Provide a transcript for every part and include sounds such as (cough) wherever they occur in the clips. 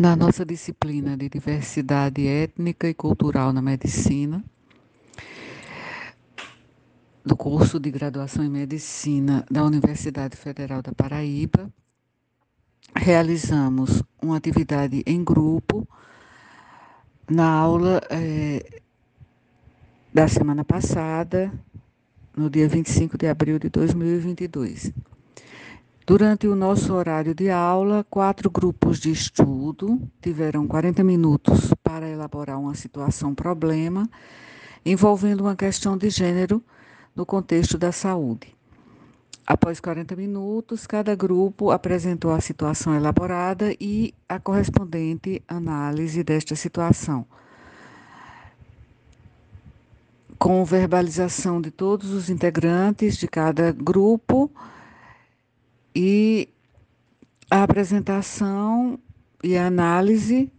na nossa disciplina de diversidade étnica e cultural na medicina, do curso de graduação em medicina da Universidade Federal da Paraíba, realizamos uma atividade em grupo na aula é, da semana passada, no dia 25 de abril de 2022. Durante o nosso horário de aula, quatro grupos de estudo tiveram 40 minutos para elaborar uma situação-problema envolvendo uma questão de gênero no contexto da saúde. Após 40 minutos, cada grupo apresentou a situação elaborada e a correspondente análise desta situação. Com verbalização de todos os integrantes de cada grupo, e a apresentação e a análise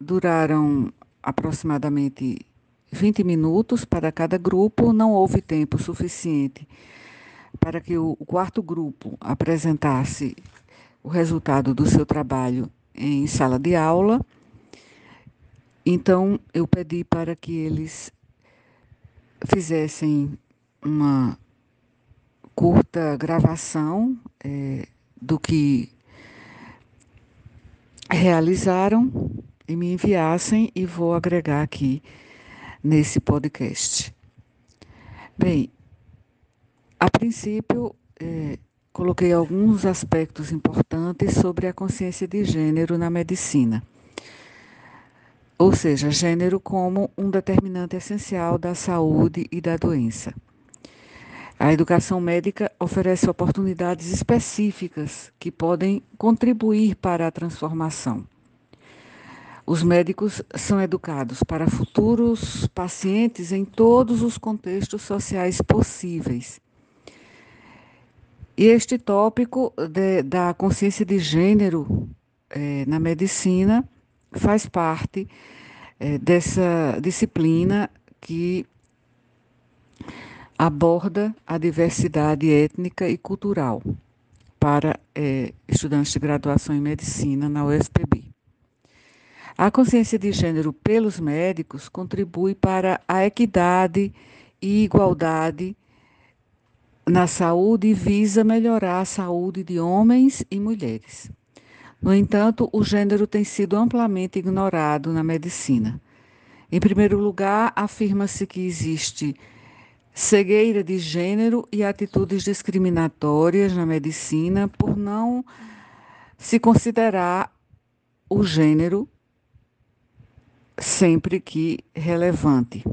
duraram aproximadamente 20 minutos para cada grupo, não houve tempo suficiente para que o quarto grupo apresentasse o resultado do seu trabalho em sala de aula. Então, eu pedi para que eles fizessem uma curta gravação é, do que realizaram e me enviassem e vou agregar aqui nesse podcast. Bem, a princípio, é, coloquei alguns aspectos importantes sobre a consciência de gênero na medicina. Ou seja, gênero como um determinante essencial da saúde e da doença. A educação médica oferece oportunidades específicas que podem contribuir para a transformação. Os médicos são educados para futuros pacientes em todos os contextos sociais possíveis. E este tópico de, da consciência de gênero eh, na medicina faz parte eh, dessa disciplina que aborda a diversidade étnica e cultural para é, estudantes de graduação em medicina na UFPB. A consciência de gênero pelos médicos contribui para a equidade e igualdade na saúde e visa melhorar a saúde de homens e mulheres. No entanto, o gênero tem sido amplamente ignorado na medicina. Em primeiro lugar, afirma-se que existe cegueira de gênero e atitudes discriminatórias na medicina por não se considerar o gênero sempre que relevante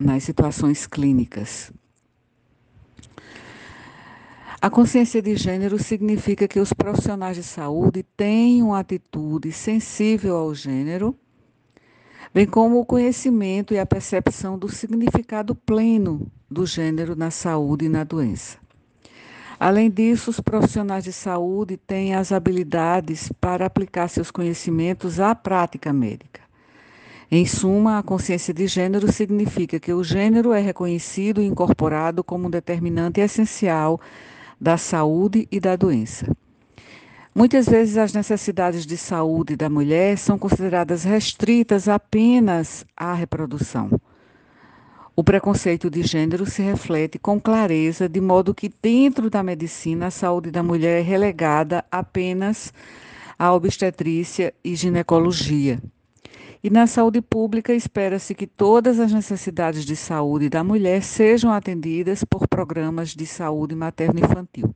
nas situações clínicas. A consciência de gênero significa que os profissionais de saúde têm uma atitude sensível ao gênero bem como o conhecimento e a percepção do significado pleno do gênero na saúde e na doença. Além disso, os profissionais de saúde têm as habilidades para aplicar seus conhecimentos à prática médica. Em suma, a consciência de gênero significa que o gênero é reconhecido e incorporado como um determinante essencial da saúde e da doença. Muitas vezes as necessidades de saúde da mulher são consideradas restritas apenas à reprodução. O preconceito de gênero se reflete com clareza, de modo que, dentro da medicina, a saúde da mulher é relegada apenas à obstetrícia e ginecologia. E na saúde pública, espera-se que todas as necessidades de saúde da mulher sejam atendidas por programas de saúde materno-infantil.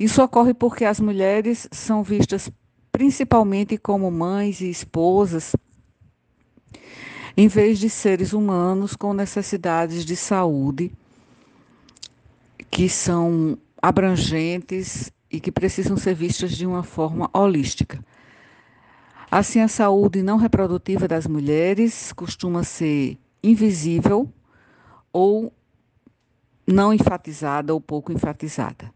Isso ocorre porque as mulheres são vistas principalmente como mães e esposas, em vez de seres humanos com necessidades de saúde que são abrangentes e que precisam ser vistas de uma forma holística. Assim, a saúde não reprodutiva das mulheres costuma ser invisível ou não enfatizada ou pouco enfatizada.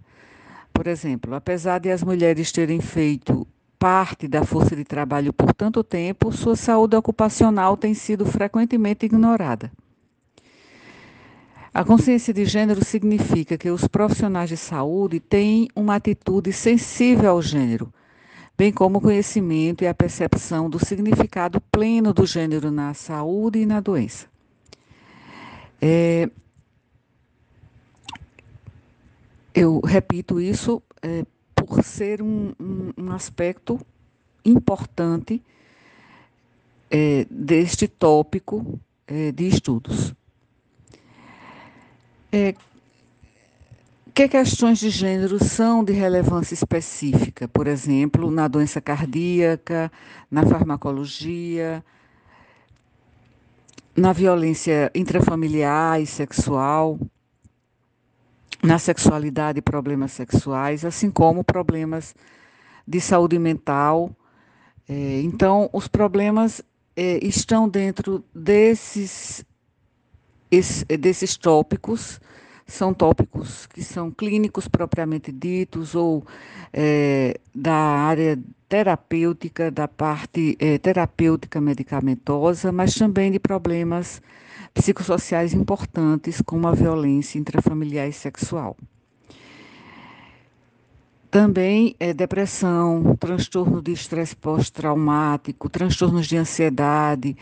Por exemplo, apesar de as mulheres terem feito parte da força de trabalho por tanto tempo, sua saúde ocupacional tem sido frequentemente ignorada. A consciência de gênero significa que os profissionais de saúde têm uma atitude sensível ao gênero, bem como o conhecimento e a percepção do significado pleno do gênero na saúde e na doença. É, eu repito isso é, por ser um, um, um aspecto importante é, deste tópico é, de estudos. É, que questões de gênero são de relevância específica, por exemplo, na doença cardíaca, na farmacologia, na violência intrafamiliar e sexual, na sexualidade problemas sexuais, assim como problemas de saúde mental. É, então, os problemas é, estão dentro desses, esse, desses tópicos, são tópicos que são clínicos propriamente ditos ou é, da área terapêutica, da parte é, terapêutica medicamentosa, mas também de problemas psicossociais importantes, como a violência intrafamiliar e sexual. Também é, depressão, transtorno de estresse pós-traumático, transtornos de ansiedade,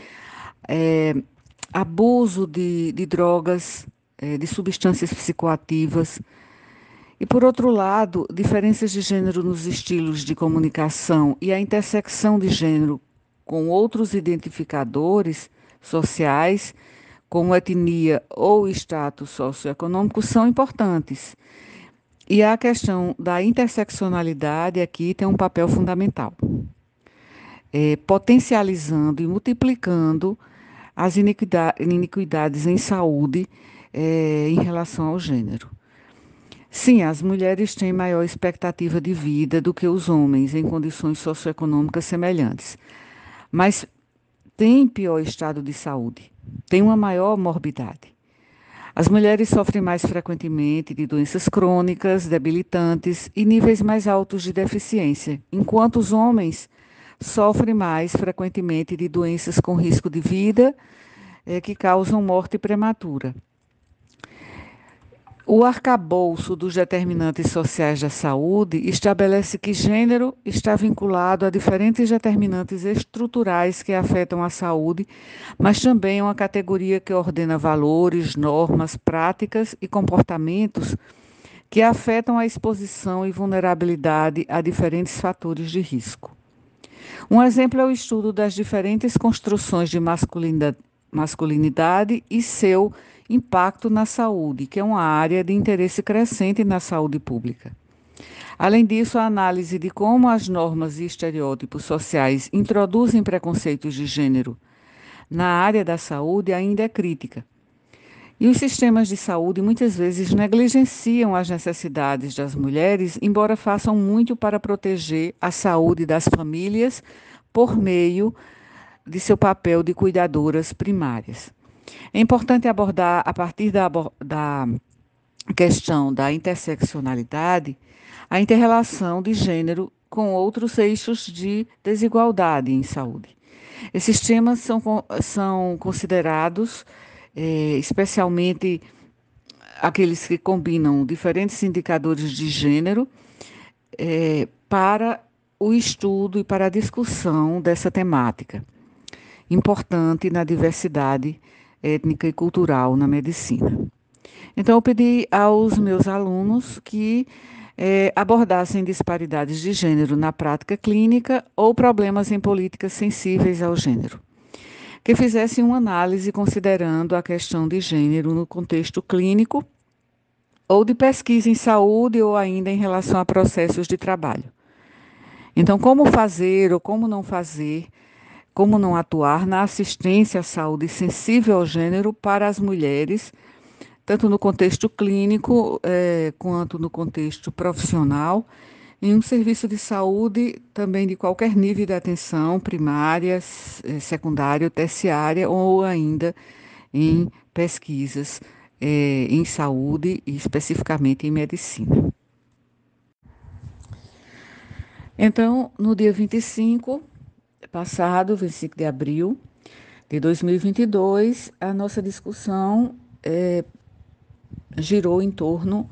é, abuso de, de drogas, é, de substâncias psicoativas. E, por outro lado, diferenças de gênero nos estilos de comunicação e a intersecção de gênero com outros identificadores sociais, como etnia ou status socioeconômico, são importantes. E a questão da interseccionalidade aqui tem um papel fundamental, é, potencializando e multiplicando as iniquidades em saúde é, em relação ao gênero. Sim, as mulheres têm maior expectativa de vida do que os homens em condições socioeconômicas semelhantes, mas têm pior estado de saúde, têm uma maior morbidade. As mulheres sofrem mais frequentemente de doenças crônicas, debilitantes e níveis mais altos de deficiência, enquanto os homens sofrem mais frequentemente de doenças com risco de vida é, que causam morte prematura. O arcabouço dos determinantes sociais da saúde estabelece que gênero está vinculado a diferentes determinantes estruturais que afetam a saúde, mas também é uma categoria que ordena valores, normas, práticas e comportamentos que afetam a exposição e vulnerabilidade a diferentes fatores de risco. Um exemplo é o estudo das diferentes construções de masculinidade e seu impacto na saúde, que é uma área de interesse crescente na saúde pública. Além disso, a análise de como as normas e estereótipos sociais introduzem preconceitos de gênero na área da saúde ainda é crítica. E os sistemas de saúde muitas vezes negligenciam as necessidades das mulheres, embora façam muito para proteger a saúde das famílias por meio de seu papel de cuidadoras primárias. É importante abordar, a partir da, da questão da interseccionalidade, a interrelação de gênero com outros eixos de desigualdade em saúde. Esses temas são, são considerados, é, especialmente aqueles que combinam diferentes indicadores de gênero, é, para o estudo e para a discussão dessa temática, importante na diversidade étnica e cultural na medicina. Então, eu pedi aos meus alunos que é, abordassem disparidades de gênero na prática clínica ou problemas em políticas sensíveis ao gênero. Que fizessem uma análise considerando a questão de gênero no contexto clínico ou de pesquisa em saúde ou ainda em relação a processos de trabalho. Então, como fazer ou como não fazer como não atuar na assistência à saúde sensível ao gênero para as mulheres, tanto no contexto clínico é, quanto no contexto profissional, em um serviço de saúde também de qualquer nível de atenção, primária, é, secundária, terciária ou ainda em pesquisas é, em saúde e especificamente em medicina. Então, no dia 25, passado, 25 de abril de 2022, a nossa discussão é, girou em torno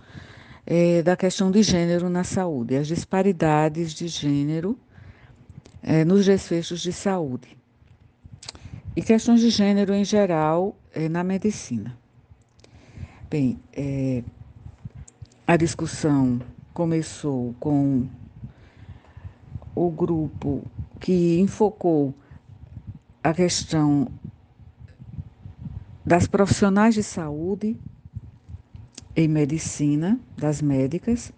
é, da questão de gênero na saúde, as disparidades de gênero é, nos desfechos de saúde e questões de gênero em geral é, na medicina. Bem, é, a discussão começou com o grupo que enfocou a questão das profissionais de saúde em medicina, das médicas,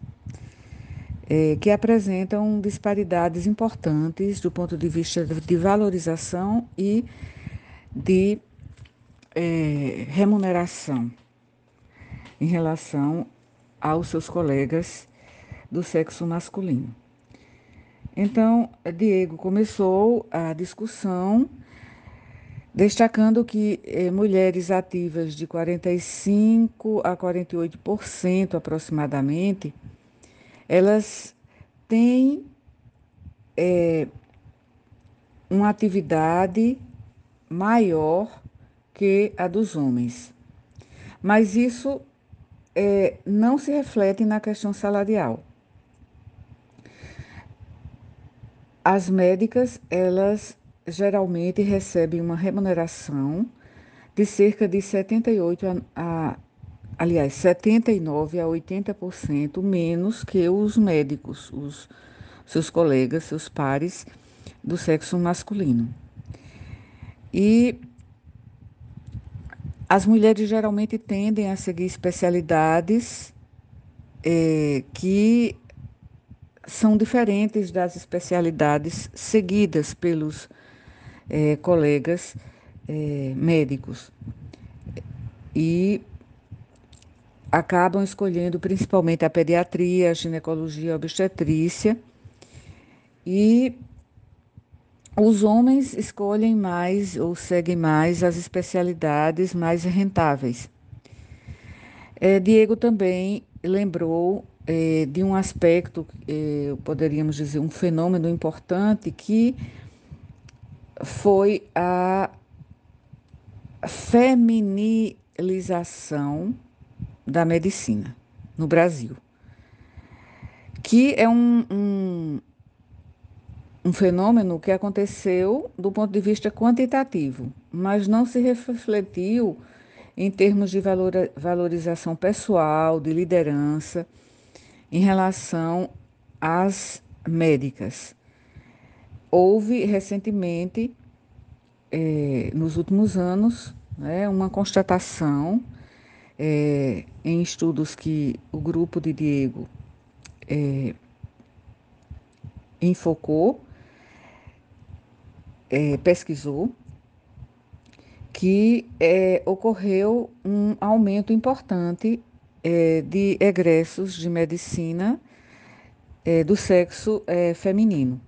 é, que apresentam disparidades importantes do ponto de vista de valorização e de é, remuneração em relação aos seus colegas do sexo masculino. Então, Diego começou a discussão destacando que eh, mulheres ativas de 45 a 48% aproximadamente, elas têm eh, uma atividade maior que a dos homens. Mas isso eh, não se reflete na questão salarial. As médicas, elas geralmente recebem uma remuneração de cerca de 78 a, a aliás, 79 a 80% menos que os médicos, os seus colegas, seus pares do sexo masculino. E as mulheres geralmente tendem a seguir especialidades é, que são diferentes das especialidades seguidas pelos é, colegas é, médicos. E acabam escolhendo principalmente a pediatria, a ginecologia, a obstetrícia. E os homens escolhem mais ou seguem mais as especialidades mais rentáveis. É, Diego também lembrou é, de um aspecto, é, poderíamos dizer, um fenômeno importante que foi a feminilização da medicina no Brasil, que é um, um, um fenômeno que aconteceu do ponto de vista quantitativo, mas não se refletiu em termos de valor, valorização pessoal, de liderança em relação às médicas. Houve recentemente, é, nos últimos anos, né, uma constatação é, em estudos que o grupo de Diego é, enfocou, pesquisou, que ocorreu um aumento importante é, de egressos de medicina é, do sexo é, feminino.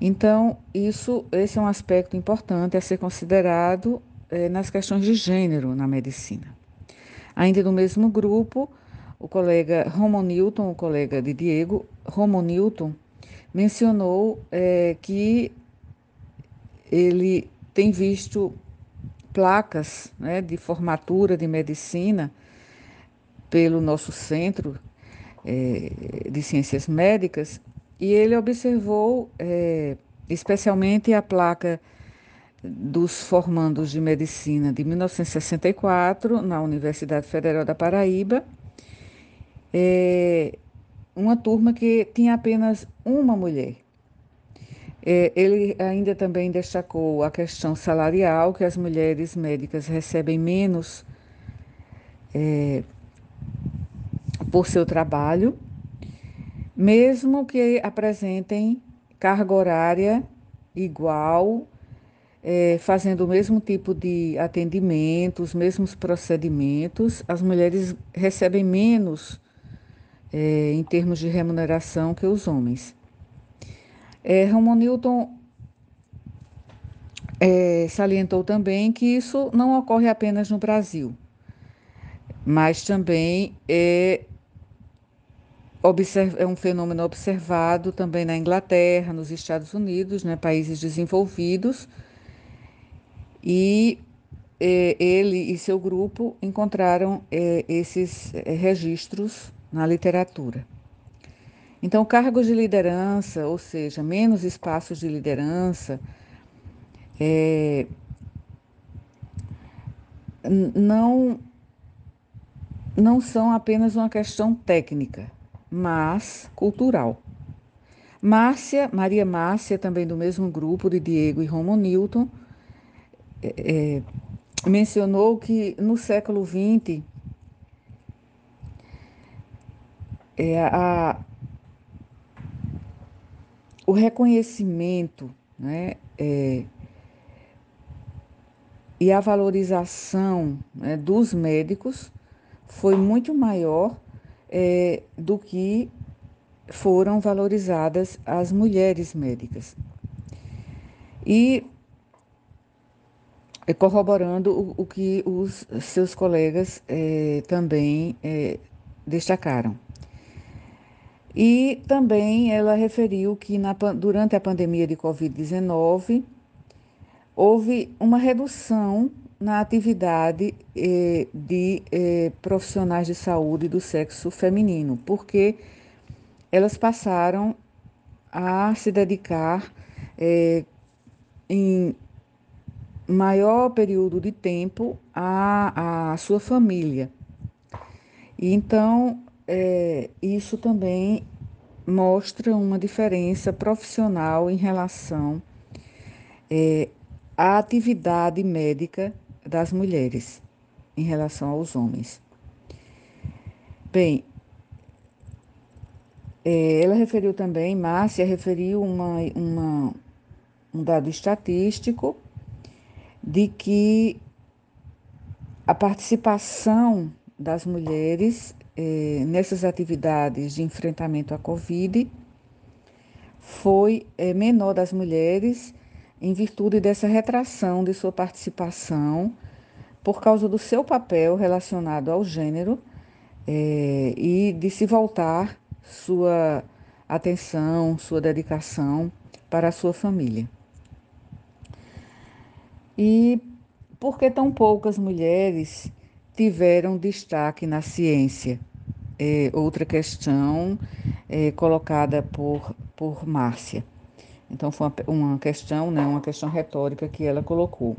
Então, isso, esse é um aspecto importante a ser considerado é, nas questões de gênero na medicina. Ainda no mesmo grupo, o colega Romo Newton, o colega de Diego, Romo Newton, mencionou é, que ele tem visto placas né, de formatura de medicina pelo nosso centro é, de ciências médicas e ele observou é, especialmente a placa dos formandos de medicina de 1964 na Universidade Federal da Paraíba, é, uma turma que tinha apenas uma mulher. É, ele ainda também destacou a questão salarial, que as mulheres médicas recebem menos é, por seu trabalho, mesmo que apresentem carga horária igual, é, fazendo o mesmo tipo de atendimento, os mesmos procedimentos, as mulheres recebem menos é, em termos de remuneração que os homens. É, Ramon Newton é, salientou também que isso não ocorre apenas no Brasil mas também é, é um fenômeno observado também na Inglaterra, nos Estados Unidos, né, países desenvolvidos, e é, ele e seu grupo encontraram é, esses é, registros na literatura. Então, cargos de liderança, ou seja, menos espaços de liderança, é, não, não são apenas uma questão técnica, mas cultural. Márcia, Maria Márcia, também do mesmo grupo de Diego e Romo Newton, é, é, mencionou que no século XX é, a, o reconhecimento né, é, e a valorização né, dos médicos foi muito maior é, do que foram valorizadas as mulheres médicas. E é, corroborando o, o que os seus colegas é, também é, destacaram. E também ela referiu que na, durante a pandemia de Covid-19 houve uma redução na atividade eh, de eh, profissionais de saúde do sexo feminino, porque elas passaram a se dedicar eh, em maior período de tempo à, à sua família. E então, é, isso também mostra uma diferença profissional em relação é, à atividade médica das mulheres em relação aos homens. Bem, é, ela referiu também, Márcia referiu uma, uma, um dado estatístico de que a participação das mulheres eh, nessas atividades de enfrentamento à Covid foi eh, menor das mulheres em virtude dessa retração de sua participação por causa do seu papel relacionado ao gênero eh, e de se voltar sua atenção, sua dedicação para a sua família. E por que tão poucas mulheres tiveram destaque na ciência. É, outra questão é, colocada por, por Márcia. Então, foi uma, uma, questão, né, uma questão retórica que ela colocou.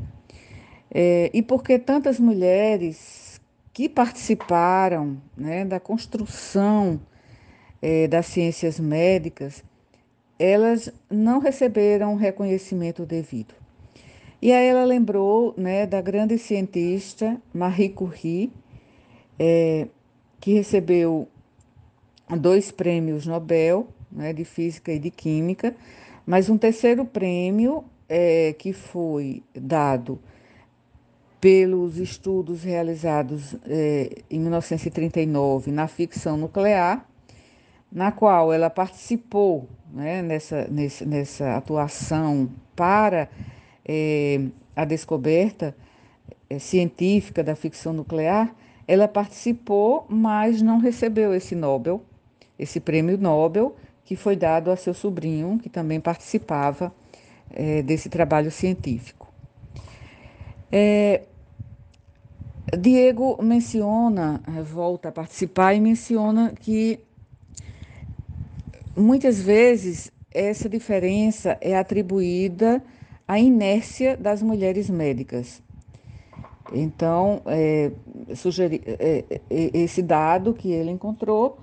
É, e por que tantas mulheres que participaram né, da construção é, das ciências médicas, elas não receberam reconhecimento devido. E aí ela lembrou né, da grande cientista Marie Curie, é, que recebeu dois prêmios Nobel né, de Física e de Química, mas um terceiro prêmio é, que foi dado pelos estudos realizados é, em 1939 na ficção nuclear, na qual ela participou né, nessa, nessa, atuação para é, a descoberta é, científica da ficção nuclear, ela participou, mas não recebeu esse Nobel, esse prêmio Nobel, que foi dado a seu sobrinho, que também participava é, desse trabalho científico. É, Diego menciona, volta a participar e menciona que muitas vezes essa diferença é atribuída a inércia das mulheres médicas. Então, é, sugeri, é, esse dado que ele encontrou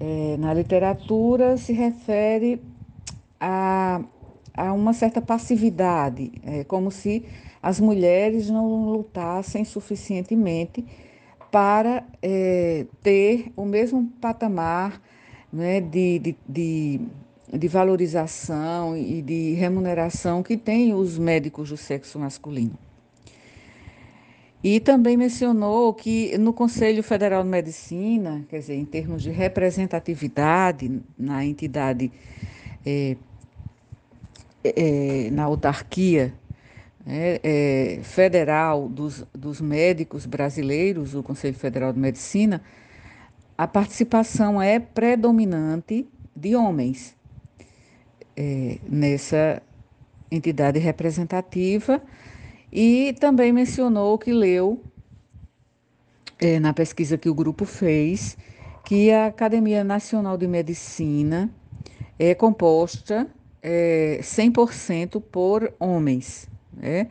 é, na literatura se refere a, a uma certa passividade, é, como se as mulheres não lutassem suficientemente para é, ter o mesmo patamar né, de, de, de de valorização e de remuneração que têm os médicos do sexo masculino. E também mencionou que no Conselho Federal de Medicina, quer dizer, em termos de representatividade na entidade, é, é, na autarquia é, é, federal dos, dos médicos brasileiros, o Conselho Federal de Medicina, a participação é predominante de homens é, nessa entidade representativa e também mencionou que leu é, na pesquisa que o grupo fez que a Academia Nacional de Medicina é composta é, 100% por homens, né?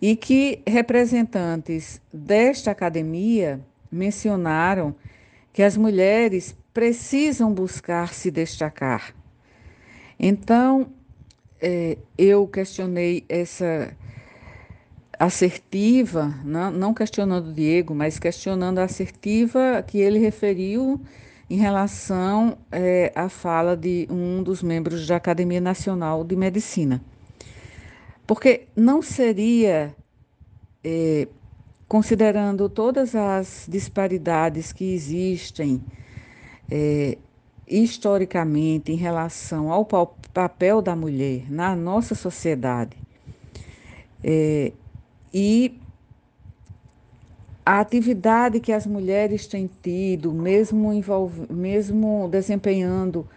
e que representantes desta academia mencionaram que as mulheres precisam buscar se destacar. Então, é, eu questionei essa assertiva, não, não questionando o Diego, mas questionando a assertiva que ele referiu em relação é, à fala de um dos membros da Academia Nacional de Medicina. Porque não seria, é, considerando todas as disparidades que existem é, historicamente em relação ao papel da mulher na nossa sociedade, e a atividade que as mulheres têm tido, mesmo, envolve, mesmo desempenhando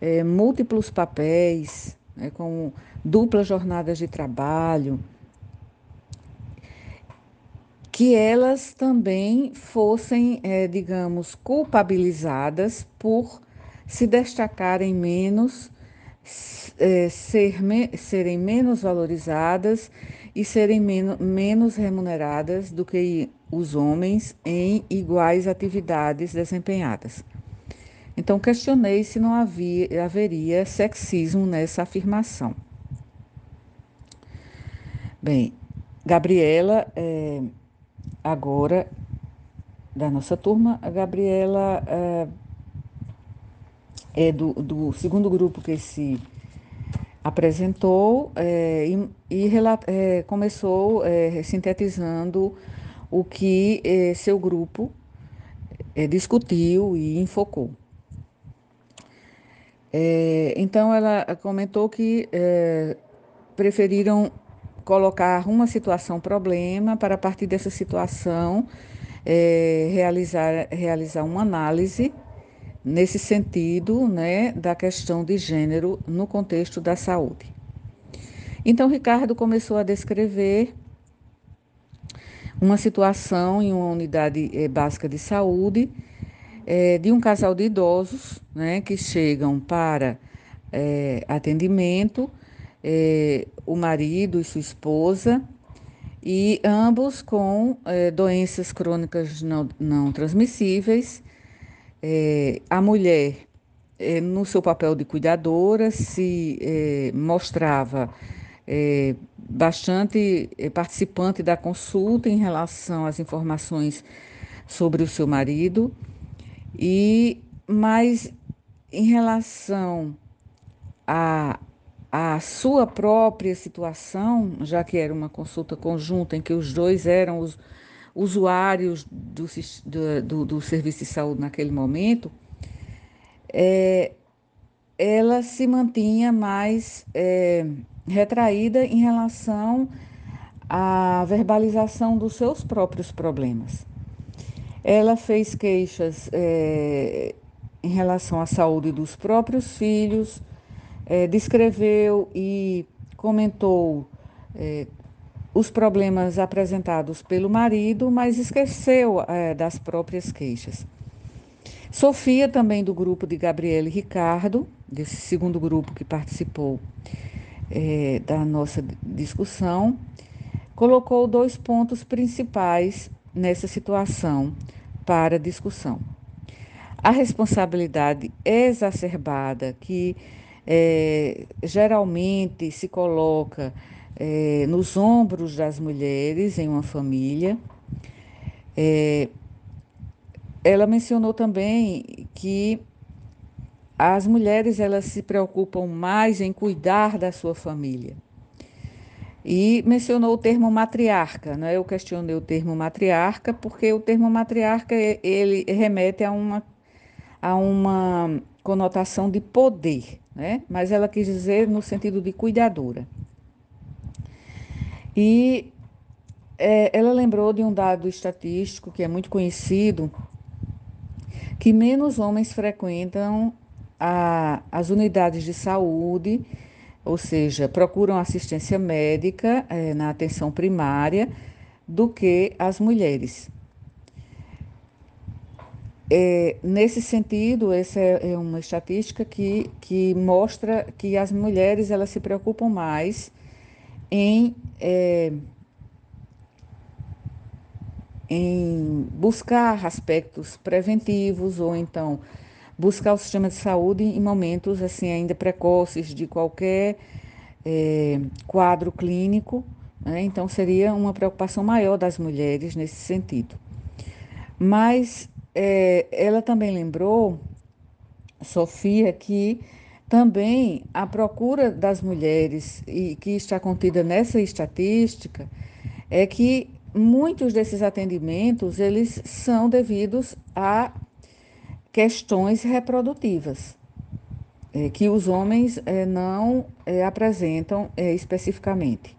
é, múltiplos papéis, né, com duplas jornadas de trabalho, que elas também fossem, é, digamos, culpabilizadas por se destacarem menos, é, ser, me, serem menos valorizadas e serem men menos remuneradas do que os homens em iguais atividades desempenhadas. Então, questionei se não havia, haveria sexismo nessa afirmação. Bem, Gabriela, é, agora, da nossa turma, a Gabriela é, é do, do segundo grupo que se apresentou é, e, e é, começou é, sintetizando o que é, seu grupo é, discutiu e enfocou. É, então, ela comentou que preferiram colocar uma situação problema para, a partir dessa situação, realizar, realizar uma análise nesse sentido né, da questão de gênero no contexto da saúde. Então, Ricardo começou a descrever uma situação em uma unidade eh, básica de saúde eh, de um casal de idosos né, que chegam para eh, atendimento, o marido e sua esposa, e ambos com doenças crônicas não, não transmissíveis é, a mulher, é, no seu papel de cuidadora, se é, mostrava é, bastante é, participante da consulta em relação às informações sobre o seu marido, e mas em relação a a sua própria situação, já que era uma consulta conjunta em que os dois eram os usuários do, do, do serviço de saúde naquele momento, é, ela se mantinha mais é, retraída em relação à verbalização dos seus próprios problemas. Ela fez queixas é, em relação à saúde dos próprios filhos, é, descreveu e comentou é, os problemas apresentados pelo marido, mas esqueceu é, das próprias queixas. Sofia, também do grupo de Gabriele e Ricardo, desse segundo grupo que participou é, da nossa discussão, colocou dois pontos principais nessa situação para discussão. A responsabilidade exacerbada que é, geralmente se coloca é, nos ombros das mulheres em uma família. É, ela mencionou também que as mulheres elas se preocupam mais em cuidar da sua família. E mencionou o termo matriarca, né? Eu questionei o termo matriarca porque o termo matriarca ele remete a uma a uma conotação de poder, né? Mas ela quis dizer no sentido de cuidadora. E é, ela lembrou de um dado estatístico que é muito conhecido, que menos homens frequentam a, as unidades de saúde, ou seja, procuram assistência médica é, na atenção primária, do que as mulheres. é, nesse sentido, essa é, é uma estatística que, que mostra que as mulheres elas se preocupam mais em, é, em buscar aspectos preventivos ou então buscar o sistema de saúde em momentos assim ainda precoces de qualquer é, quadro clínico. Né? Então seria uma preocupação maior das mulheres nesse sentido. Mas é, ela também lembrou, Sofia, que também a procura das mulheres, e que está contida nessa estatística, é que muitos desses atendimentos eles são devidos a questões reprodutivas, é, que os homens é, não é, apresentam é, especificamente.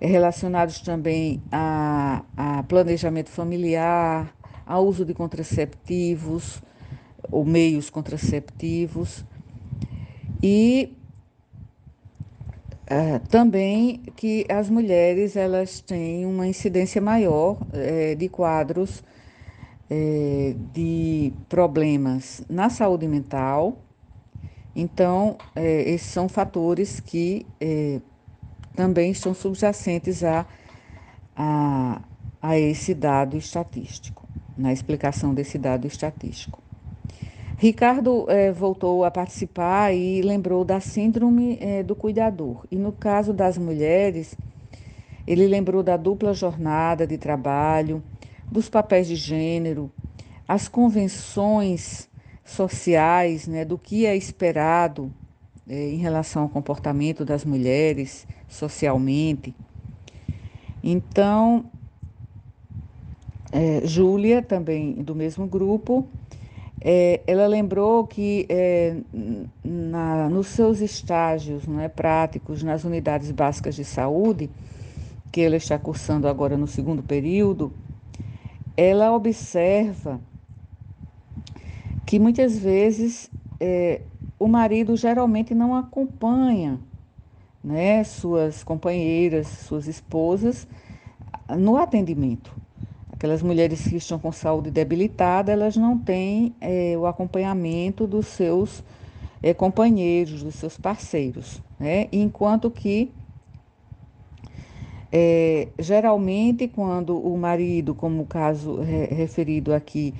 É relacionados também a, a planejamento familiar, ao uso de contraceptivos ou meios contraceptivos e uh, também que as mulheres elas têm uma incidência maior uh, de quadros uh, de problemas na saúde mental. Então, esses são fatores que também estão subjacentes a, a, a esse dado estatístico na explicação desse dado estatístico. Ricardo eh, voltou a participar e lembrou da síndrome eh, do cuidador. E no caso das mulheres, ele lembrou da dupla jornada de trabalho, dos papéis de gênero, as convenções sociais, né, do que é esperado eh, em relação ao comportamento das mulheres socialmente. Então, Júlia, também do mesmo grupo, é, ela lembrou que é, na, nos seus estágios né, práticos nas unidades básicas de saúde, que ela está cursando agora no segundo período, ela observa que muitas vezes é, o marido geralmente não acompanha né, suas companheiras, suas esposas no atendimento. Aquelas mulheres que estão com saúde debilitada, elas não têm é, o acompanhamento dos seus é, companheiros, dos seus parceiros, né? Enquanto que é, geralmente quando o marido, como o caso referido aqui,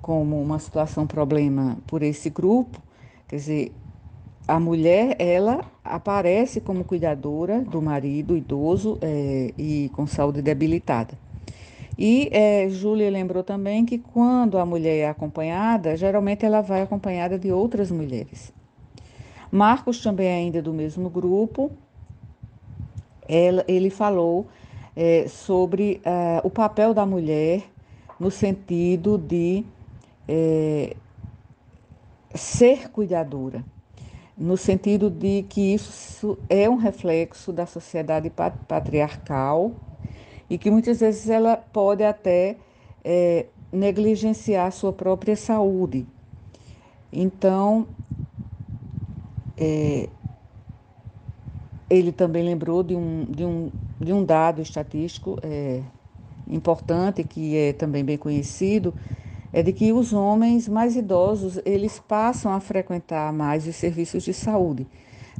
como uma situação problema por esse grupo, quer dizer, a mulher ela aparece como cuidadora do marido idoso é, e com saúde debilitada. E é, Júlia lembrou também que quando a mulher é acompanhada, geralmente ela vai acompanhada de outras mulheres. Marcos, também ainda do mesmo grupo, ela, ele falou é, sobre é, o papel da mulher no sentido de é, ser cuidadora, no sentido de que isso é um reflexo da sociedade patriarcal e que muitas vezes ela pode até é, negligenciar a sua própria saúde. Então, é, ele também lembrou de um, de um, de um dado estatístico é, importante, que é também bem conhecido, é de que os homens mais idosos, eles passam a frequentar mais os serviços de saúde,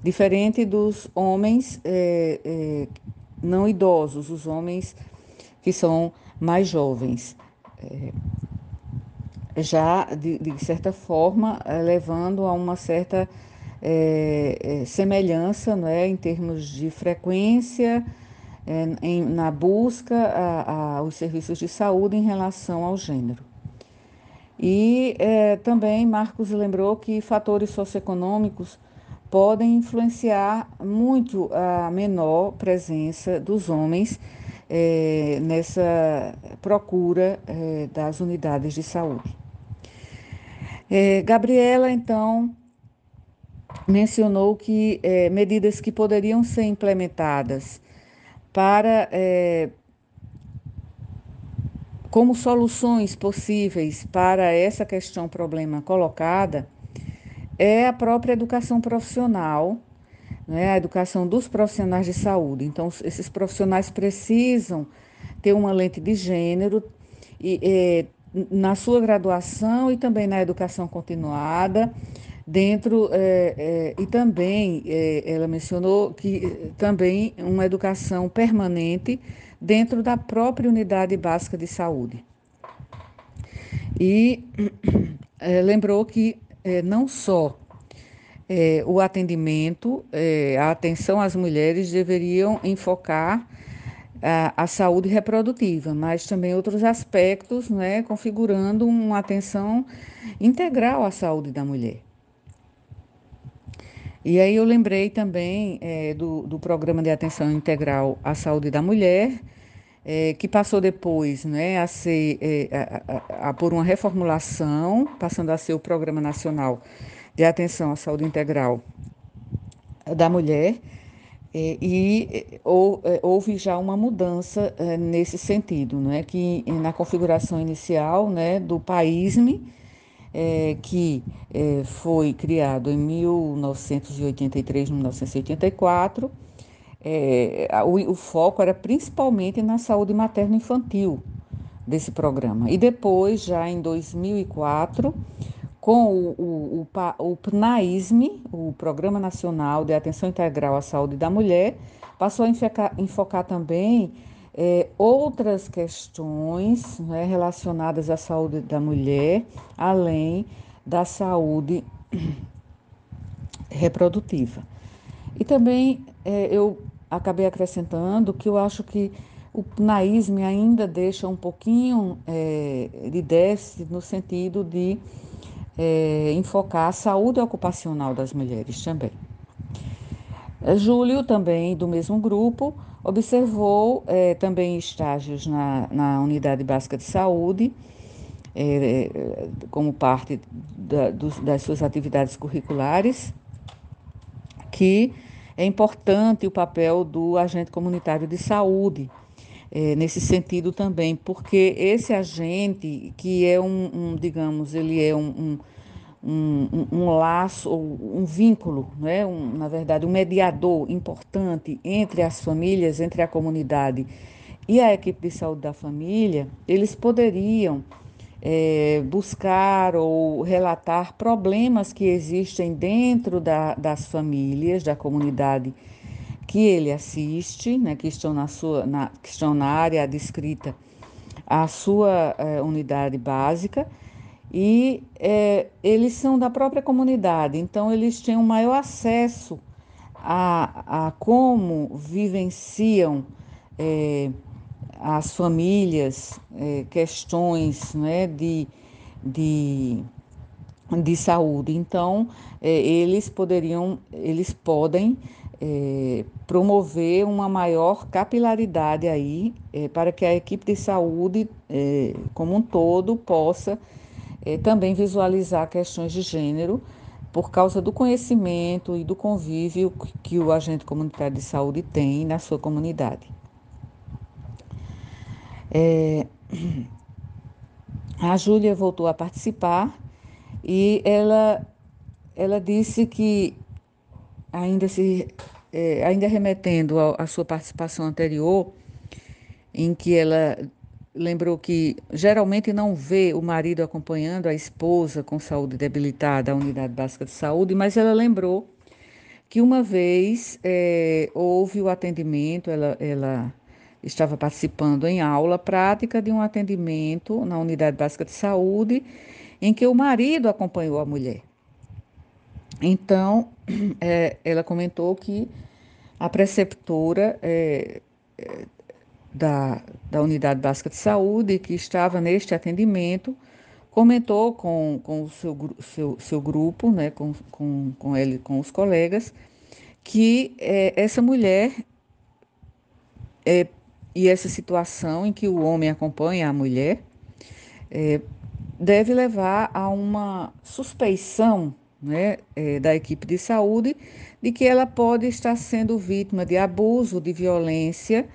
diferente dos homens é, é, não idosos, os homens que são mais jovens. É, já, de, de, certa forma, é, levando a uma certa é, é semelhança né, em termos de frequência é, em, na busca aos serviços de saúde em relação ao gênero. E é, também Marcos lembrou que fatores socioeconômicos podem influenciar muito a menor presença dos homens é, nessa procura é, das unidades de saúde. É, Gabriela, então, mencionou que medidas que poderiam ser implementadas para como soluções possíveis para essa questão problema colocada é a própria educação profissional, né, a educação dos profissionais de saúde. Então, esses profissionais precisam ter uma lente de gênero e é, na sua graduação e também na educação continuada, dentro é, é, e também é, ela mencionou que também uma educação permanente dentro da própria unidade básica de saúde. E (clears throat) é, lembrou que é, não só é, o atendimento, a atenção às mulheres deveriam enfocar a, a, saúde reprodutiva, mas também outros aspectos, né, configurando uma atenção integral à saúde da mulher. E aí eu lembrei também é, do, do programa de atenção integral à saúde da mulher, é, que passou depois né, a ser é, a, a, a, por uma reformulação, passando a ser o Programa Nacional de Atenção à Saúde Integral da Mulher, é, e é, ou, é, houve já uma mudança nesse sentido, né, que na configuração inicial né, do PAISME, é, que é, foi criado em 1983, 1984, é, o, o, foco era principalmente na saúde materno-infantil desse programa. E depois, já em 2004, com o, o, o, o PNAISME, o Programa Nacional de Atenção Integral à Saúde da Mulher, passou a enfocar, enfocar também é, outras questões né, relacionadas à saúde da mulher, além da saúde (clears throat) reprodutiva. E também é, eu acabei acrescentando que eu acho que o naísme ainda deixa um pouquinho é, de déficit no sentido de é, enfocar a saúde ocupacional das mulheres também. Júlio, também do mesmo grupo, observou é, também estágios na, na unidade básica de saúde, é como parte da, dos, das suas atividades curriculares, que é importante o papel do agente comunitário de saúde, é, nesse sentido também, porque esse agente, que é um, um digamos, ele é um, um, um, laço, um vínculo, né? um, na verdade, um mediador importante entre as famílias, entre a comunidade e a equipe de saúde da família, eles poderiam é, buscar ou relatar problemas que existem dentro da, das famílias, da comunidade que ele assiste, né, que, estão na sua, na, que estão na área descrita a sua é, unidade básica, e é, eles são da própria comunidade, então eles têm um maior acesso a, a como vivenciam é, as famílias é, questões né, de, de, de saúde. Então, é, eles poderiam, eles podem é, promover uma maior capilaridade aí para que a equipe de saúde como um todo possa também visualizar questões de gênero por causa do conhecimento e do convívio que o agente comunitário de saúde tem na sua comunidade. É, (clears throat) a Júlia voltou a participar e ela, ela disse que, ainda, se, é, ainda remetendo à sua participação anterior, em que ela lembrou que geralmente não vê o marido acompanhando a esposa com saúde debilitada à unidade básica de saúde, mas ela lembrou que uma vez é, houve o atendimento, ela, ela estava participando em aula prática de um atendimento na unidade básica de saúde, em que o marido acompanhou a mulher. Então, (clears throat) é, ela comentou que a preceptora é, é, da, da unidade básica de saúde, que estava neste atendimento, comentou com, com o seu, seu, seu grupo, né, com, com, com ele, com os colegas, que é, essa mulher é, e essa situação em que o homem acompanha a mulher é, deve levar a uma suspeição né, é, da equipe de saúde de que ela pode estar sendo vítima de abuso, de violência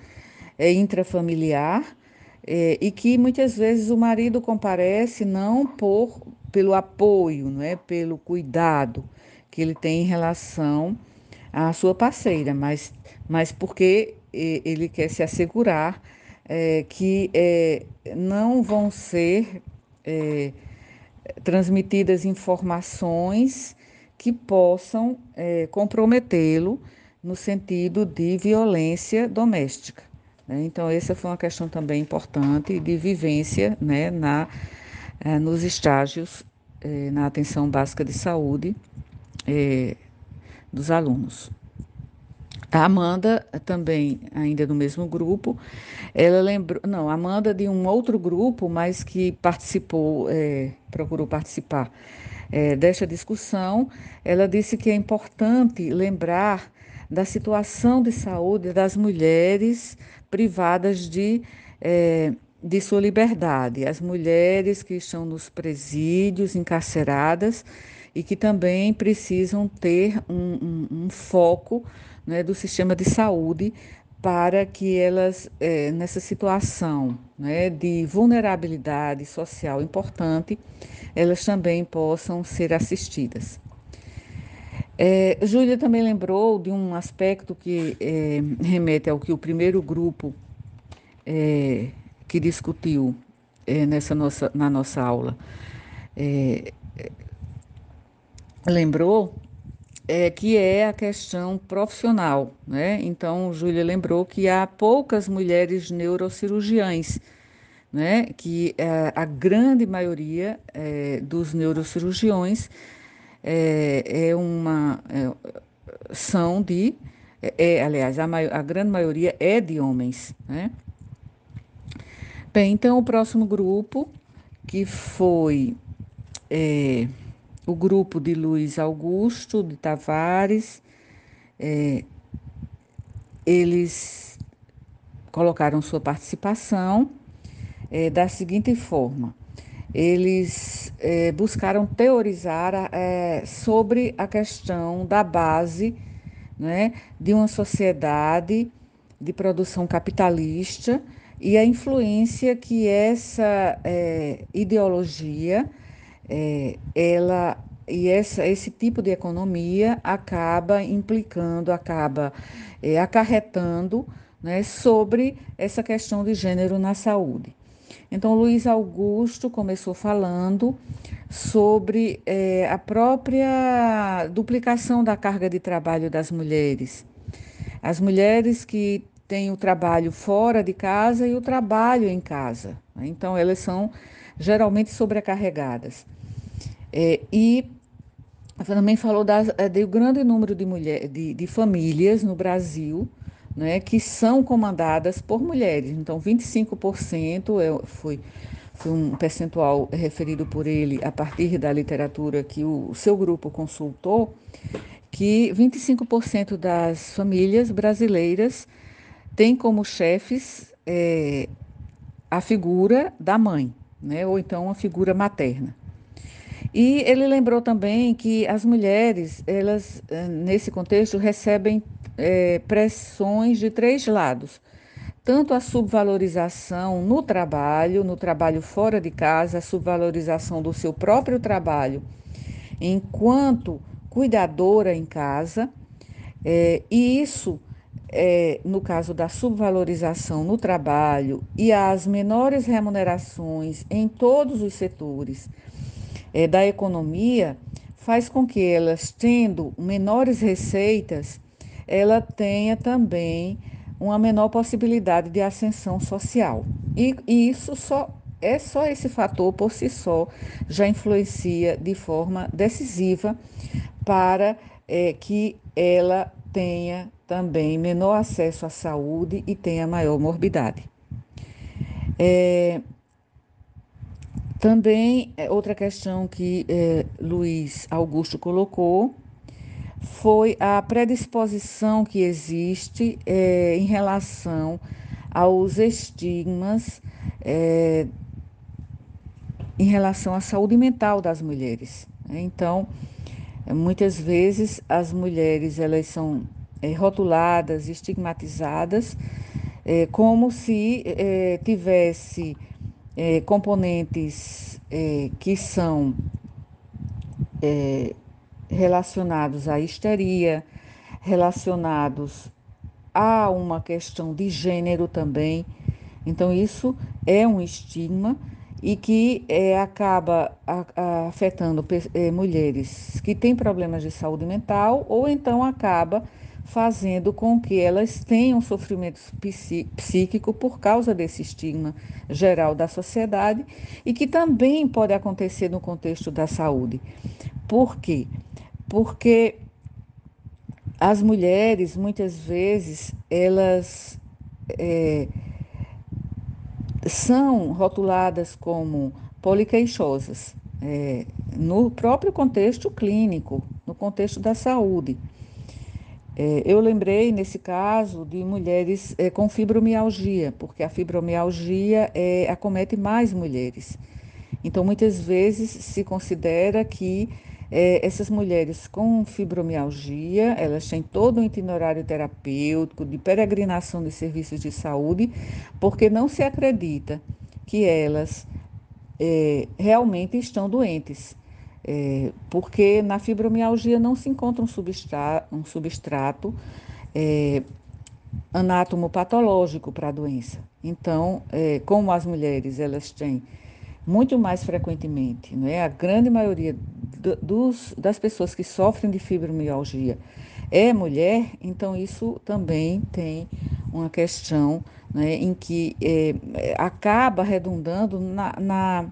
é, intrafamiliar é, e que muitas vezes o marido comparece não por pelo apoio, não é, pelo cuidado que ele tem em relação à sua parceira, mas, mas porque ele quer se assegurar é, que é, não vão ser é, transmitidas informações que possam é, comprometê-lo no sentido de violência doméstica. Né? Então, essa foi uma questão também importante de vivência né, na, é, nos estágios é, na atenção básica de saúde dos alunos. A Amanda, também, ainda do mesmo grupo, ela lembrou, não, Amanda de um outro grupo, mas que participou, é, procurou participar é, desta discussão, ela disse que é importante lembrar da situação de saúde das mulheres privadas de, é, de sua liberdade, as mulheres que estão nos presídios, encarceradas e que também precisam ter um, um, um foco né, do sistema de saúde para que elas, é, nessa situação né, de vulnerabilidade social importante, elas também possam ser assistidas. É, Júlia também lembrou de um aspecto que é, remete ao que o primeiro grupo é, que discutiu é, nessa nossa, na nossa aula é, lembrou é, que é a questão profissional. Né? Então, Júlia lembrou que há poucas mulheres neurocirurgiãs, né? que é, a grande maioria é, dos neurocirurgiões é, é uma, é, são de, é, aliás, a, a, grande maioria é de homens. Né? Bem, então o próximo grupo, que foi o grupo de Luiz Augusto de Tavares, é, eles colocaram sua participação é, da seguinte forma: eles é, buscaram teorizar é, sobre a questão da base né, de uma sociedade de produção capitalista e a influência que essa é, ideologia é, ela e essa, esse tipo de economia acaba implicando, acaba é, acarretando né, sobre essa questão de gênero na saúde. Então, Luiz Augusto começou falando sobre é, a própria duplicação da carga de trabalho das mulheres. As mulheres que têm o trabalho fora de casa e o trabalho em casa. Né? Então, elas são geralmente sobrecarregadas. É, e também falou das, é, do grande número de, mulher, de, de famílias no Brasil né, que são comandadas por mulheres. Então, 25% é, foi, foi um percentual referido por ele a partir da literatura que o, o seu grupo consultou, que 25% das famílias brasileiras têm como chefes é, a figura da mãe, né, ou então a figura materna. E ele lembrou também que as mulheres, elas, eh, nesse contexto, recebem é, pressões de três lados. Tanto a subvalorização no trabalho, no trabalho fora de casa, a subvalorização do seu próprio trabalho enquanto cuidadora em casa, é, e isso, é, no caso da subvalorização no trabalho e as menores remunerações em todos os setores é, da economia faz com que elas, tendo menores receitas, ela tenha também uma menor possibilidade de ascensão social. E, e isso só é só esse fator por si só já influencia de forma decisiva para é, que ela tenha também menor acesso à saúde e tenha maior morbidade. É, também, é, outra questão que é, Luiz Augusto colocou foi a predisposição que existe é, em relação aos estigmas em relação à saúde mental das mulheres. Então, muitas vezes as mulheres elas são rotuladas, estigmatizadas, como se tivesse é, componentes é, que são é, relacionados à histeria, relacionados a uma questão de gênero também. Então, isso é um estigma e que é, acaba a, a, afetando é, mulheres que têm problemas de saúde mental ou então acaba fazendo com que elas tenham sofrimento psíquico por causa desse estigma geral da sociedade e que também pode acontecer no contexto da saúde. Por quê? Porque as mulheres, muitas vezes, elas é, são rotuladas como poliqueixosas é, no próprio contexto clínico, no contexto da saúde. É, eu lembrei, nesse caso, de mulheres é, com fibromialgia, porque a fibromialgia é, acomete mais mulheres. Então, muitas vezes se considera que é, essas mulheres com fibromialgia, elas têm todo um itinerário terapêutico de peregrinação de serviços de saúde, porque não se acredita que elas é, realmente estão doentes. É, porque na fibromialgia não se encontra um substrato, um substrato é, anátomo-patológico para a doença. Então, é, como as mulheres elas têm muito mais frequentemente, não é? A grande maioria dos, das pessoas que sofrem de fibromialgia é mulher, então isso também tem uma questão né, em que é, acaba redundando na, na,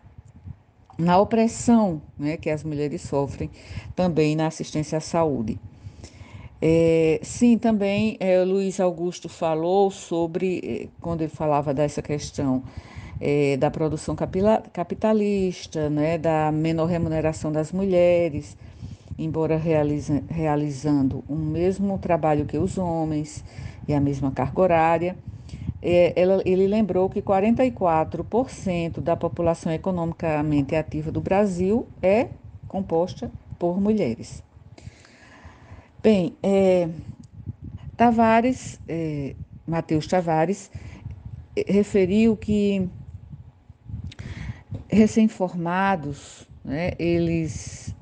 na opressão né, que as mulheres sofrem também na assistência à saúde. É, sim, também é, Luiz Augusto falou sobre, é, quando ele falava dessa questão é, da produção capitalista, né, da menor remuneração das mulheres, embora realiza, realizando o mesmo trabalho que os homens e a mesma carga horária. É, ela, ele lembrou que 44% da população economicamente ativa do Brasil é composta por mulheres. Bem, é, Tavares, é, Matheus Tavares, é, referiu que recém-formados, né, eles,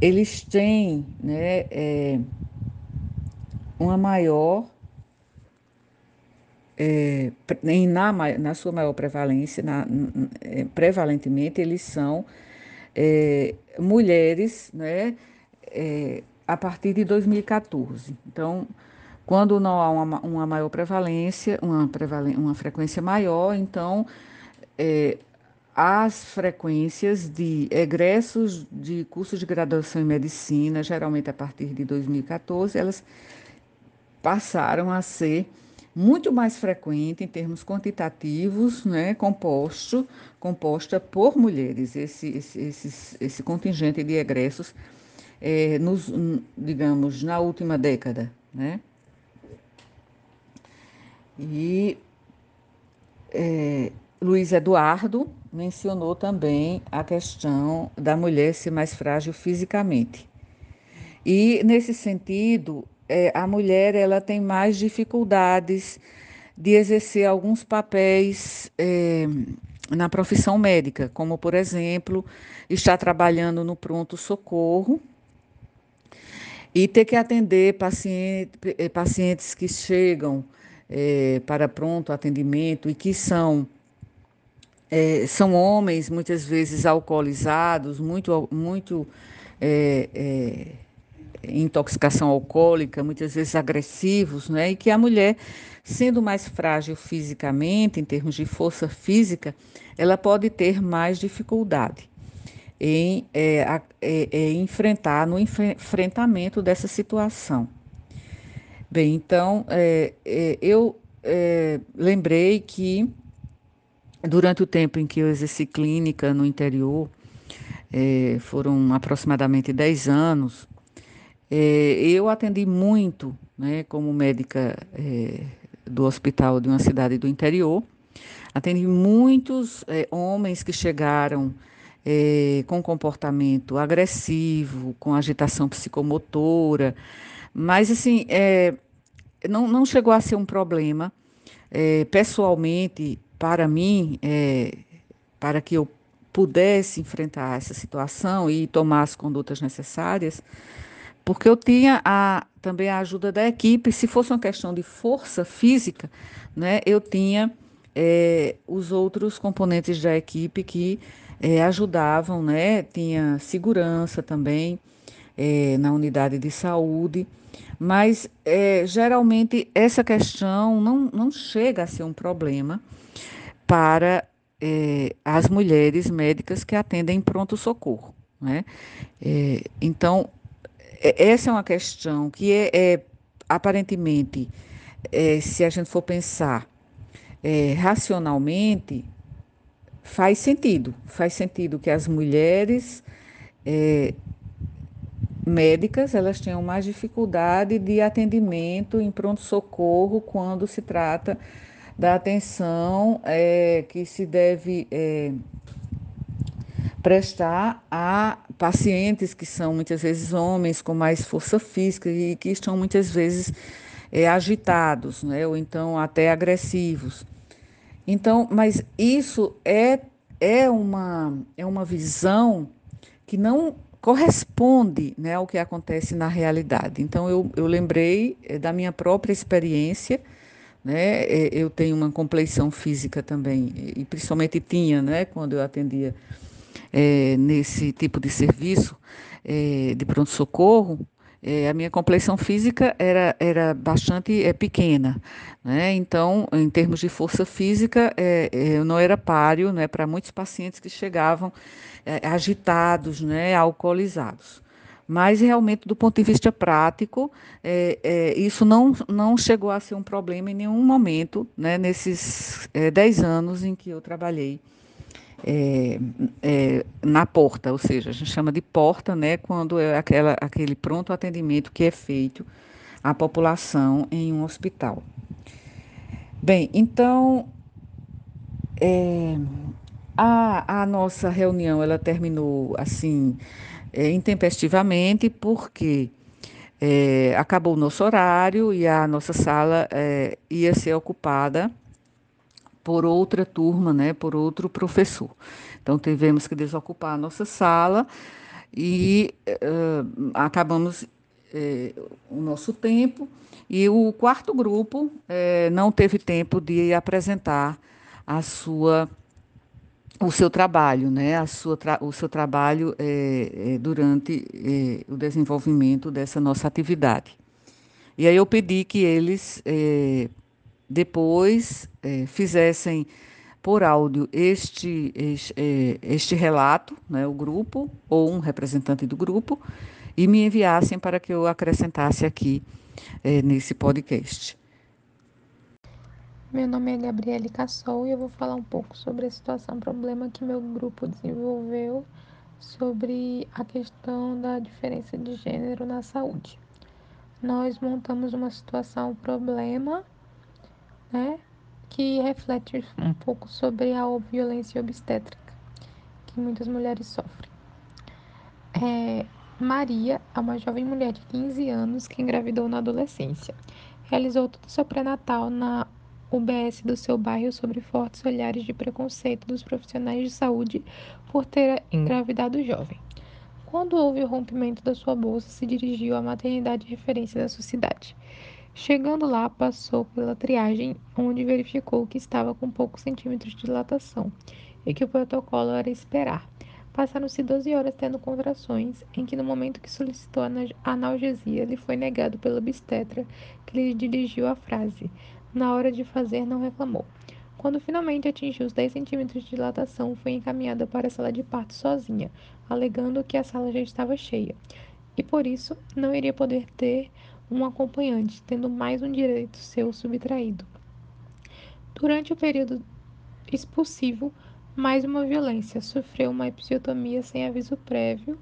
eles têm né, é, uma maior, é, em, na, na sua maior prevalência, na, é, prevalentemente, eles são é, mulheres né, é, a partir de 2014. Então, quando não há uma, uma maior prevalência, uma, prevalen uma frequência maior, então é, as frequências de egressos de cursos de graduação em medicina, geralmente a partir de 2014, elas passaram a ser muito mais frequente em termos quantitativos, né, composto, composta por mulheres, esse, esse, esse, esse contingente de egressos, é, nos, digamos, na última década. Né? E é, Luiz Eduardo mencionou também a questão da mulher ser mais frágil fisicamente. E nesse sentido, é, a mulher ela tem mais dificuldades de exercer alguns papéis é, na profissão médica, como por exemplo, estar trabalhando no pronto socorro e ter que atender paciente, é, pacientes que chegam é, para pronto atendimento e que são é, são homens muitas vezes alcoolizados, muito, muito é, é, intoxicação alcoólica, muitas vezes agressivos, né? E que a mulher, sendo mais frágil fisicamente, em termos de força física, ela pode ter mais dificuldade em é, a, é, é, enfrentar, no enfrentamento dessa situação. Bem, então, eu lembrei que Durante o tempo em que eu exerci clínica no interior, é, foram aproximadamente 10 anos, é, eu atendi muito, né, como médica é, do hospital de uma cidade do interior, atendi muitos é, homens que chegaram é, com comportamento agressivo, com agitação psicomotora, mas assim, é, não, não chegou a ser um problema. pessoalmente, para mim, é, para que eu pudesse enfrentar essa situação e tomar as condutas necessárias, porque eu tinha a, também a ajuda da equipe. Se fosse uma questão de força física, né, eu tinha é, os outros componentes da equipe que é, ajudavam, né? Tinha segurança também é, na unidade de saúde, mas é, geralmente essa questão não, não chega a ser um problema para é, as mulheres médicas que atendem pronto-socorro. Né? É, então, essa é uma questão que é, é aparentemente, é, se a gente for pensar é, racionalmente, faz sentido. Faz sentido que as mulheres é, médicas elas tenham mais dificuldade de atendimento em pronto-socorro quando se trata da atenção é, que se deve é, prestar a pacientes que são muitas vezes homens com mais força física e que estão muitas vezes é, agitados, né, ou então até agressivos. Então, mas isso é, é, uma, é uma visão que não corresponde né, ao que acontece na realidade. Então, eu, eu lembrei é, da minha própria experiência. Né, é, eu tenho uma compleição física também, e principalmente tinha, né, quando eu atendia é, nesse tipo de serviço é, de pronto-socorro, é, a minha complexão física era, era bastante é, pequena, né? Então, em termos de força física, é, é eu não era páreo, né, para muitos pacientes que chegavam é, agitados, né, alcoolizados. Mas realmente, do ponto de vista prático, é, isso não, não chegou a ser um problema em nenhum momento, né, nesses é, dez anos em que eu trabalhei é, é, na porta, ou seja, a gente chama de porta, né, quando é aquela, aquele pronto atendimento que é feito à população em um hospital. Bem, então é, a, a, nossa reunião ela terminou assim é, intempestivamente porque é, acabou o nosso horário e a nossa sala é, ia ser ocupada por outra turma, né, por outro professor. Então tivemos que desocupar a nossa sala e uh, acabamos uh, o nosso tempo e o quarto grupo uh, não teve tempo de apresentar a sua o seu trabalho, né, a sua o seu trabalho durante o desenvolvimento dessa nossa atividade. E aí eu pedi que eles depois é, fizessem por áudio este, este, é, este relato, né, o grupo, ou um representante do grupo, e me enviassem para que eu acrescentasse aqui é, nesse podcast. Meu nome é Gabriele Cassol e eu vou falar um pouco sobre a situação, problema que meu grupo desenvolveu sobre a questão da diferença de gênero na saúde. Nós montamos uma situação, problema né, que reflete um pouco sobre a violência obstétrica que muitas mulheres sofrem. É, Maria é uma jovem mulher de 15 anos que engravidou na adolescência. Realizou todo o seu pré-natal na UBS do seu bairro sobre fortes olhares de preconceito dos profissionais de saúde por ter engravidado jovem. Quando houve o rompimento da sua bolsa, se dirigiu à maternidade de referência da sua cidade. Chegando lá, passou pela triagem, onde verificou que estava com poucos centímetros de dilatação e que o protocolo era esperar. Passaram-se 12 horas tendo contrações, em que no momento que solicitou analgesia, lhe foi negado pelo obstetra, que lhe dirigiu a frase: Na hora de fazer, não reclamou. Quando finalmente atingiu os 10 centímetros de dilatação, foi encaminhada para a sala de parto sozinha, alegando que a sala já estava cheia, e por isso não iria poder ter um acompanhante, tendo mais um direito seu subtraído. Durante o período expulsivo, mais uma violência, sofreu uma episiotomia sem aviso prévio,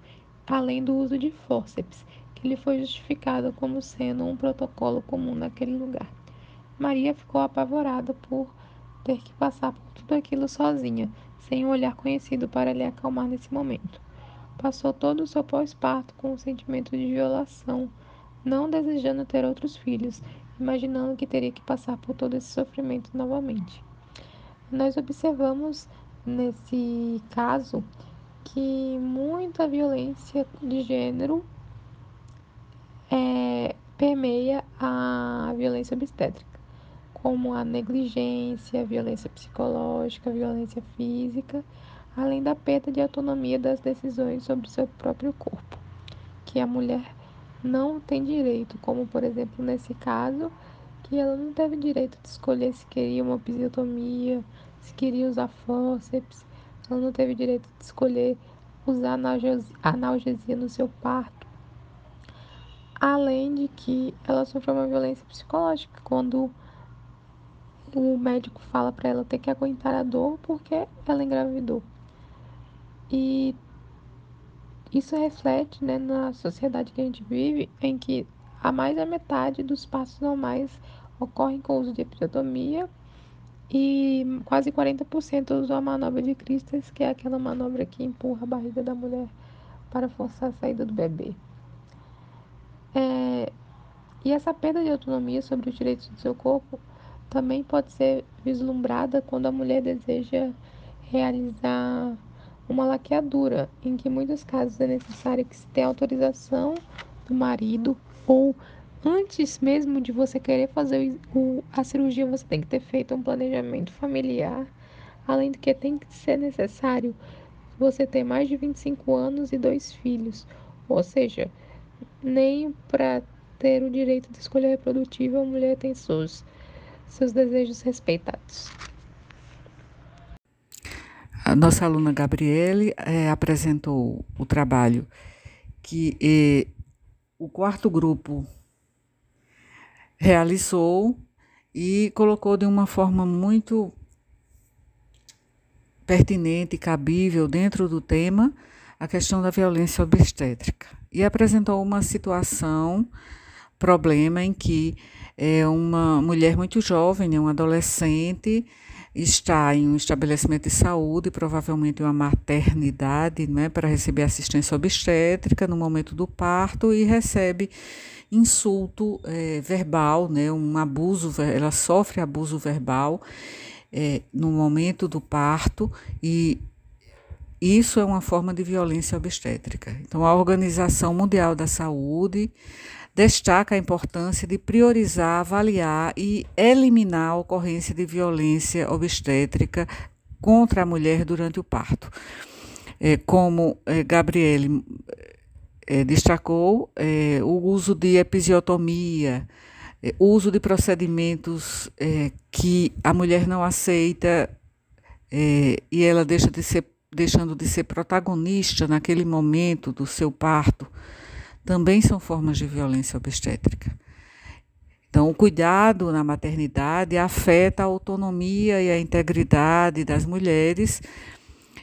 além do uso de fórceps, que lhe foi justificado como sendo um protocolo comum naquele lugar. Maria ficou apavorada por ter que passar por tudo aquilo sozinha, sem um olhar conhecido para lhe acalmar nesse momento. Passou todo o seu pós-parto com o sentimento de violação, não desejando ter outros filhos, imaginando que teria que passar por todo esse sofrimento novamente. Nós observamos nesse caso que muita violência de gênero é, permeia a violência obstétrica. como a negligência, a violência psicológica, a violência física, além da perda de autonomia das decisões sobre seu próprio corpo, que a mulher não tem direito, como por exemplo nesse caso, que ela não teve direito de escolher se queria uma episiotomia, se queria usar fórceps, ela não teve direito de escolher usar analgesia no seu parto. Além de que ela sofreu uma violência psicológica quando o médico fala para ela ter que aguentar a dor porque ela engravidou. E isso reflete né, na sociedade que a gente vive, em que a mais da metade dos partos normais ocorrem com o uso de episiotomia e quase 40% usam a manobra de Cristas, que é aquela manobra que empurra a barriga da mulher para forçar a saída do bebê. É, e essa perda de autonomia sobre os direitos do seu corpo também pode ser vislumbrada quando a mulher deseja realizar uma laqueadura, em que muitos casos é necessário que se tenha autorização do marido ou antes mesmo de você querer fazer o, a cirurgia, você tem que ter feito um planejamento familiar, além do que tem que ser necessário você ter mais de 25 anos e dois filhos, ou seja, nem para ter o direito de escolha reprodutiva a mulher tem seus seus desejos respeitados. A nossa aluna Gabriele é, apresentou o trabalho que é, o quarto grupo realizou e colocou de uma forma muito pertinente e cabível dentro do tema a questão da violência obstétrica. E apresentou uma situação, problema em que é uma mulher muito jovem, né, um adolescente, está em um estabelecimento de saúde, provavelmente uma maternidade, né, para receber assistência obstétrica no momento do parto e recebe insulto é, verbal, né, um abuso, ela sofre abuso verbal é, no momento do parto e isso é uma forma de violência obstétrica. Então, a Organização Mundial da Saúde destaca a importância de priorizar, avaliar e eliminar a ocorrência de violência obstétrica contra a mulher durante o parto. É, como é, Gabriele é, destacou, é, o uso de episiotomia, é, uso de procedimentos é, que a mulher não aceita e ela deixa de ser, deixando de ser protagonista naquele momento do seu parto também são formas de violência obstétrica. Então, o cuidado na maternidade afeta a autonomia e a integridade das mulheres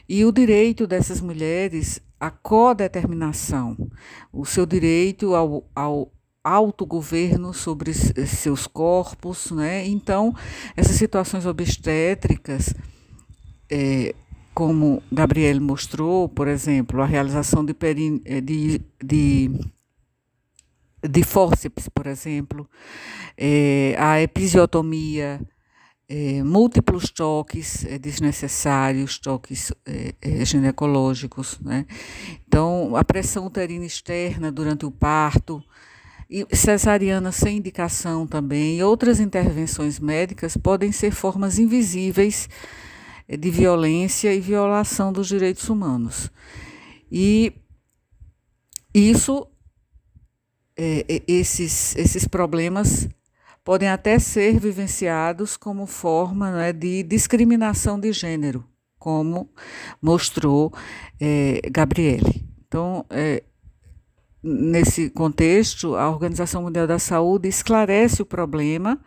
e o direito dessas mulheres à codeterminação, o seu direito ao, ao autogoverno sobre seus corpos, né? Então, essas situações obstétricas, é, como Gabriele mostrou, por exemplo, a realização de, perin, eh, de, de, de fórceps, por exemplo, é, a episiotomia, é, múltiplos toques é, desnecessários, toques ginecológicos. Né? Então, a pressão uterina externa durante o parto, e cesariana sem indicação também, e outras intervenções médicas podem ser formas invisíveis de violência e violação dos direitos humanos. E isso, é, é, esses, esses problemas podem até ser vivenciados como forma né, de discriminação de gênero, como mostrou é, Gabriele. Então, é, nesse contexto, a Organização Mundial da Saúde esclarece o problema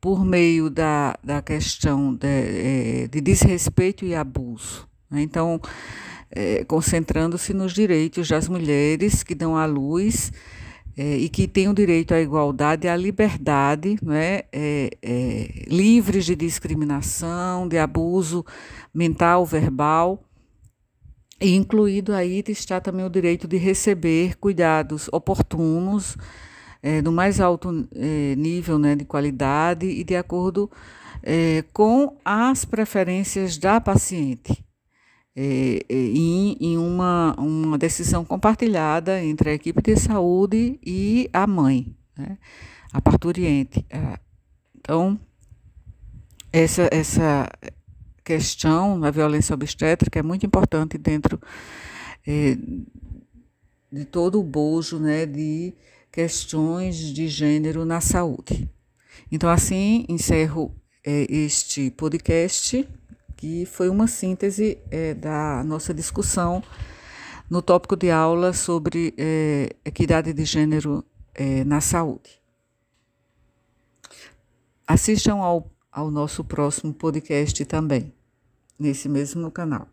por meio da, da questão de, é, de desrespeito e abuso. Né? Então, é, concentrando-se nos direitos das mulheres que dão à luz é, e que têm o direito à igualdade e à liberdade, né, é, livres de discriminação, de abuso mental, verbal, e incluído aí está também o direito de receber cuidados oportunos é, do mais alto é, nível né, de qualidade e de acordo é, com as preferências da paciente. Em, em uma, uma decisão compartilhada entre a equipe de saúde e a mãe, né, a parturiente. Então, essa, essa questão da violência obstétrica é muito importante dentro é, de todo o bojo né, de questões de gênero na saúde. Então, assim, encerro é, este podcast, que foi uma síntese é, da nossa discussão no tópico de aula sobre é, equidade de gênero é, na saúde. Assistam ao, ao nosso próximo podcast também, nesse mesmo canal.